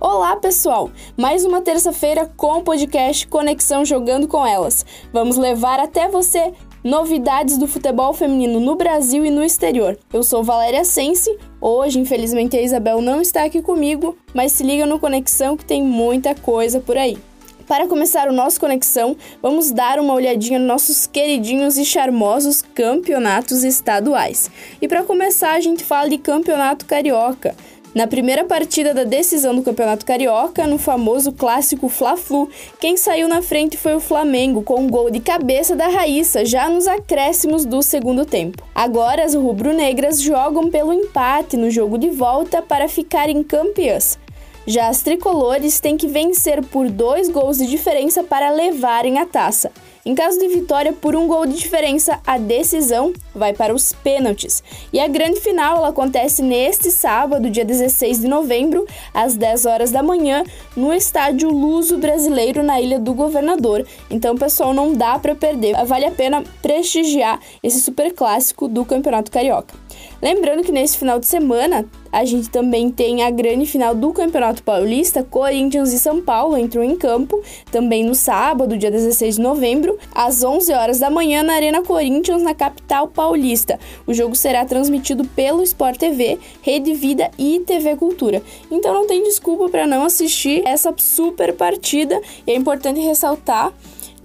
Olá, pessoal! Mais uma terça-feira com o podcast Conexão Jogando com Elas. Vamos levar até você novidades do futebol feminino no Brasil e no exterior. Eu sou Valéria Sense. Hoje, infelizmente, a Isabel não está aqui comigo, mas se liga no Conexão que tem muita coisa por aí. Para começar o nosso Conexão, vamos dar uma olhadinha nos nossos queridinhos e charmosos campeonatos estaduais. E para começar, a gente fala de Campeonato Carioca. Na primeira partida da decisão do Campeonato Carioca, no famoso clássico Fla-Flu, quem saiu na frente foi o Flamengo, com um gol de cabeça da Raíssa, já nos acréscimos do segundo tempo. Agora, as rubro-negras jogam pelo empate no jogo de volta para ficarem campeãs. Já as tricolores têm que vencer por dois gols de diferença para levarem a taça. Em caso de vitória por um gol de diferença, a decisão vai para os pênaltis. E a grande final acontece neste sábado, dia 16 de novembro, às 10 horas da manhã, no estádio Luso Brasileiro na Ilha do Governador. Então, pessoal, não dá para perder. Vale a pena prestigiar esse super clássico do Campeonato Carioca. Lembrando que nesse final de semana a gente também tem a grande final do Campeonato Paulista, Corinthians e São Paulo entram em campo, também no sábado, dia 16 de novembro, às 11 horas da manhã na Arena Corinthians, na capital paulista. O jogo será transmitido pelo Sport TV, Rede Vida e TV Cultura. Então não tem desculpa para não assistir essa super partida e é importante ressaltar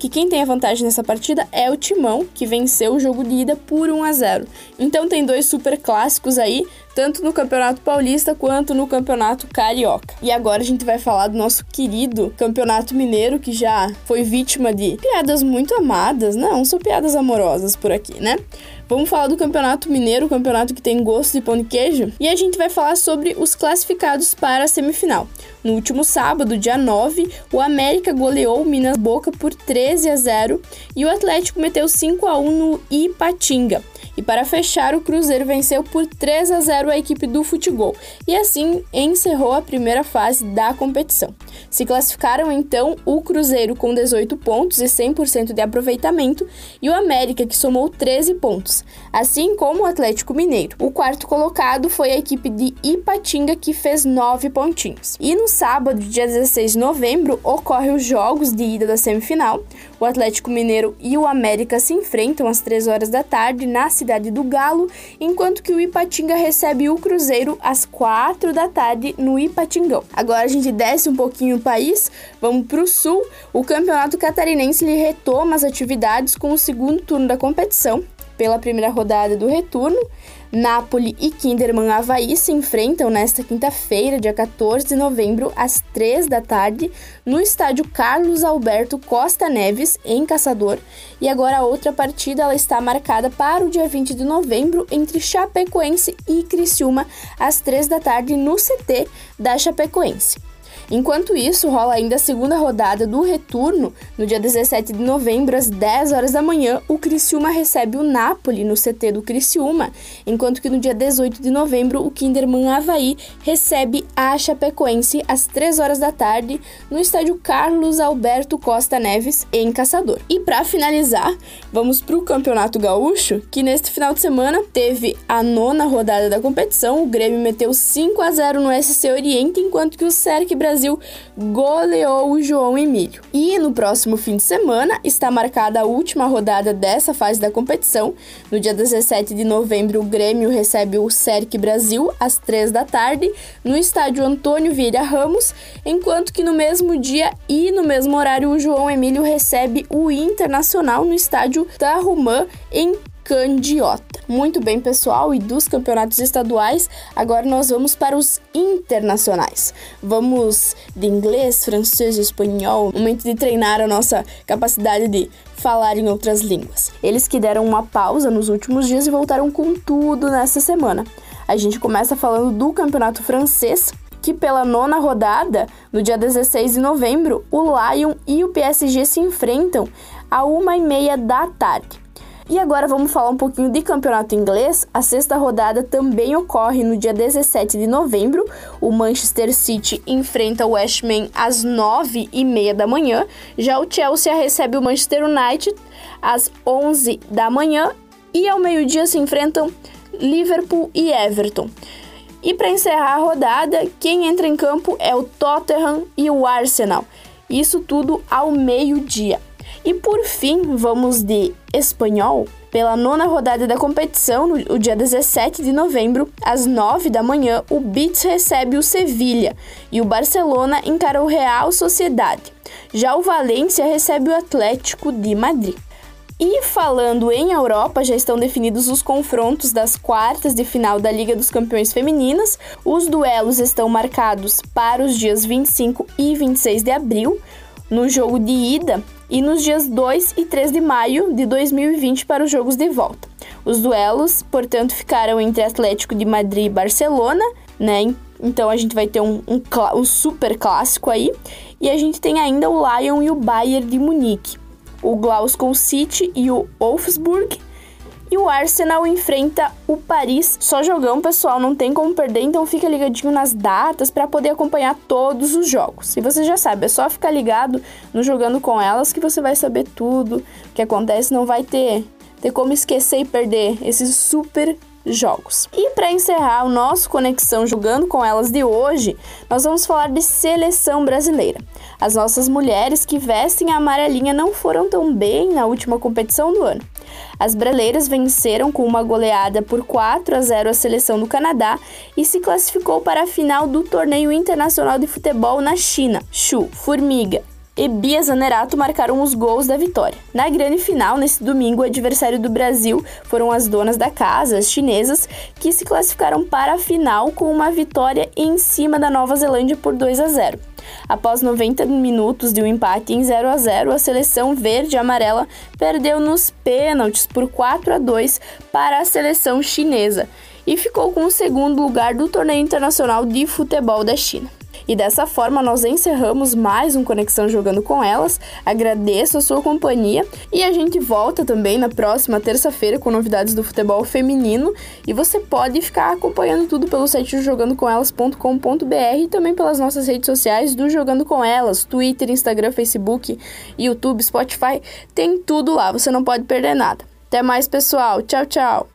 que quem tem a vantagem nessa partida é o Timão, que venceu o jogo de ida por 1 a 0. Então tem dois super clássicos aí, tanto no Campeonato Paulista quanto no Campeonato Carioca. E agora a gente vai falar do nosso querido Campeonato Mineiro, que já foi vítima de piadas muito amadas. Não, são piadas amorosas por aqui, né? Vamos falar do Campeonato Mineiro, campeonato que tem gosto de pão de queijo, e a gente vai falar sobre os classificados para a semifinal. No último sábado, dia 9, o América goleou o Minas Boca por 13 a 0 e o Atlético meteu 5 a 1 no Ipatinga. E para fechar, o Cruzeiro venceu por 3 a 0 a equipe do Futebol e assim encerrou a primeira fase da competição. Se classificaram então o Cruzeiro com 18 pontos e 100% de aproveitamento e o América que somou 13 pontos, assim como o Atlético Mineiro. O quarto colocado foi a equipe de Ipatinga que fez 9 pontinhos. E no sábado, dia 16 de novembro, ocorre os jogos de ida da semifinal. O Atlético Mineiro e o América se enfrentam às 3 horas da tarde na cidade do Galo, enquanto que o Ipatinga recebe o Cruzeiro às 4 da tarde no Ipatingão. Agora a gente desce um pouquinho o país, vamos para o sul. O Campeonato Catarinense retoma as atividades com o segundo turno da competição pela primeira rodada do retorno. Napoli e Kinderman Havaí se enfrentam nesta quinta-feira, dia 14 de novembro, às 3 da tarde, no estádio Carlos Alberto Costa Neves, em Caçador. E agora a outra partida ela está marcada para o dia 20 de novembro, entre Chapecoense e Criciúma, às 3 da tarde, no CT da Chapecoense. Enquanto isso, rola ainda a segunda rodada do retorno, no dia 17 de novembro, às 10 horas da manhã, o Criciúma recebe o Napoli no CT do Criciúma, enquanto que no dia 18 de novembro, o Kinderman Havaí recebe a Chapecoense às 3 horas da tarde no estádio Carlos Alberto Costa Neves, em Caçador. E para finalizar, vamos para o Campeonato Gaúcho, que neste final de semana teve a nona rodada da competição, o Grêmio meteu 5 a 0 no SC Oriente, enquanto que o Cerc Brasil Brasil goleou o João Emílio. E no próximo fim de semana está marcada a última rodada dessa fase da competição. No dia 17 de novembro, o Grêmio recebe o Cerc Brasil às 3 da tarde no estádio Antônio Vieira Ramos, enquanto que no mesmo dia e no mesmo horário o João Emílio recebe o Internacional no estádio Tarumã em Candiota. Muito bem, pessoal, e dos campeonatos estaduais, agora nós vamos para os internacionais. Vamos de inglês, francês e espanhol, momento de treinar a nossa capacidade de falar em outras línguas. Eles que deram uma pausa nos últimos dias e voltaram com tudo nessa semana. A gente começa falando do campeonato francês, que pela nona rodada, no dia 16 de novembro, o Lyon e o PSG se enfrentam a uma e meia da tarde. E agora vamos falar um pouquinho de campeonato inglês. A sexta rodada também ocorre no dia 17 de novembro. O Manchester City enfrenta o West Ham às 9h30 da manhã. Já o Chelsea recebe o Manchester United às 11 da manhã. E ao meio-dia se enfrentam Liverpool e Everton. E para encerrar a rodada, quem entra em campo é o Tottenham e o Arsenal. Isso tudo ao meio-dia. E por fim, vamos de espanhol. Pela nona rodada da competição, no dia 17 de novembro, às 9 da manhã, o Betis recebe o Sevilha e o Barcelona encara o Real Sociedade. Já o Valência recebe o Atlético de Madrid. E falando em Europa, já estão definidos os confrontos das quartas de final da Liga dos Campeões Femininas. Os duelos estão marcados para os dias 25 e 26 de abril. No jogo de ida, e nos dias 2 e 3 de maio de 2020 para os jogos de volta. Os duelos, portanto, ficaram entre Atlético de Madrid e Barcelona, né? Então a gente vai ter um, um, um super clássico aí. E a gente tem ainda o Lyon e o Bayern de Munique. O Glasgow City e o Wolfsburg e o Arsenal enfrenta o Paris. Só jogão, pessoal, não tem como perder, então fica ligadinho nas datas para poder acompanhar todos os jogos. E você já sabe, é só ficar ligado no jogando com elas que você vai saber tudo o que acontece, não vai ter ter como esquecer e perder esses super jogos. E para encerrar o nosso Conexão Jogando com Elas de hoje, nós vamos falar de seleção brasileira. As nossas mulheres que vestem a amarelinha não foram tão bem na última competição do ano. As brasileiras venceram com uma goleada por 4 a 0 a seleção do Canadá e se classificou para a final do Torneio Internacional de Futebol na China. Chu, Formiga e Bia Zanerato marcaram os gols da vitória. Na grande final, nesse domingo, o adversário do Brasil foram as donas da casa, as chinesas, que se classificaram para a final com uma vitória em cima da Nova Zelândia por 2 a 0. Após 90 minutos de um empate em 0 a 0, a seleção verde e amarela perdeu nos pênaltis por 4 a 2 para a seleção chinesa e ficou com o segundo lugar do torneio internacional de futebol da China. E dessa forma nós encerramos mais um Conexão Jogando com Elas. Agradeço a sua companhia e a gente volta também na próxima terça-feira com novidades do futebol feminino. E você pode ficar acompanhando tudo pelo site jogandocomelas.com.br e também pelas nossas redes sociais do Jogando com Elas, Twitter, Instagram, Facebook, YouTube, Spotify, tem tudo lá, você não pode perder nada. Até mais, pessoal. Tchau, tchau.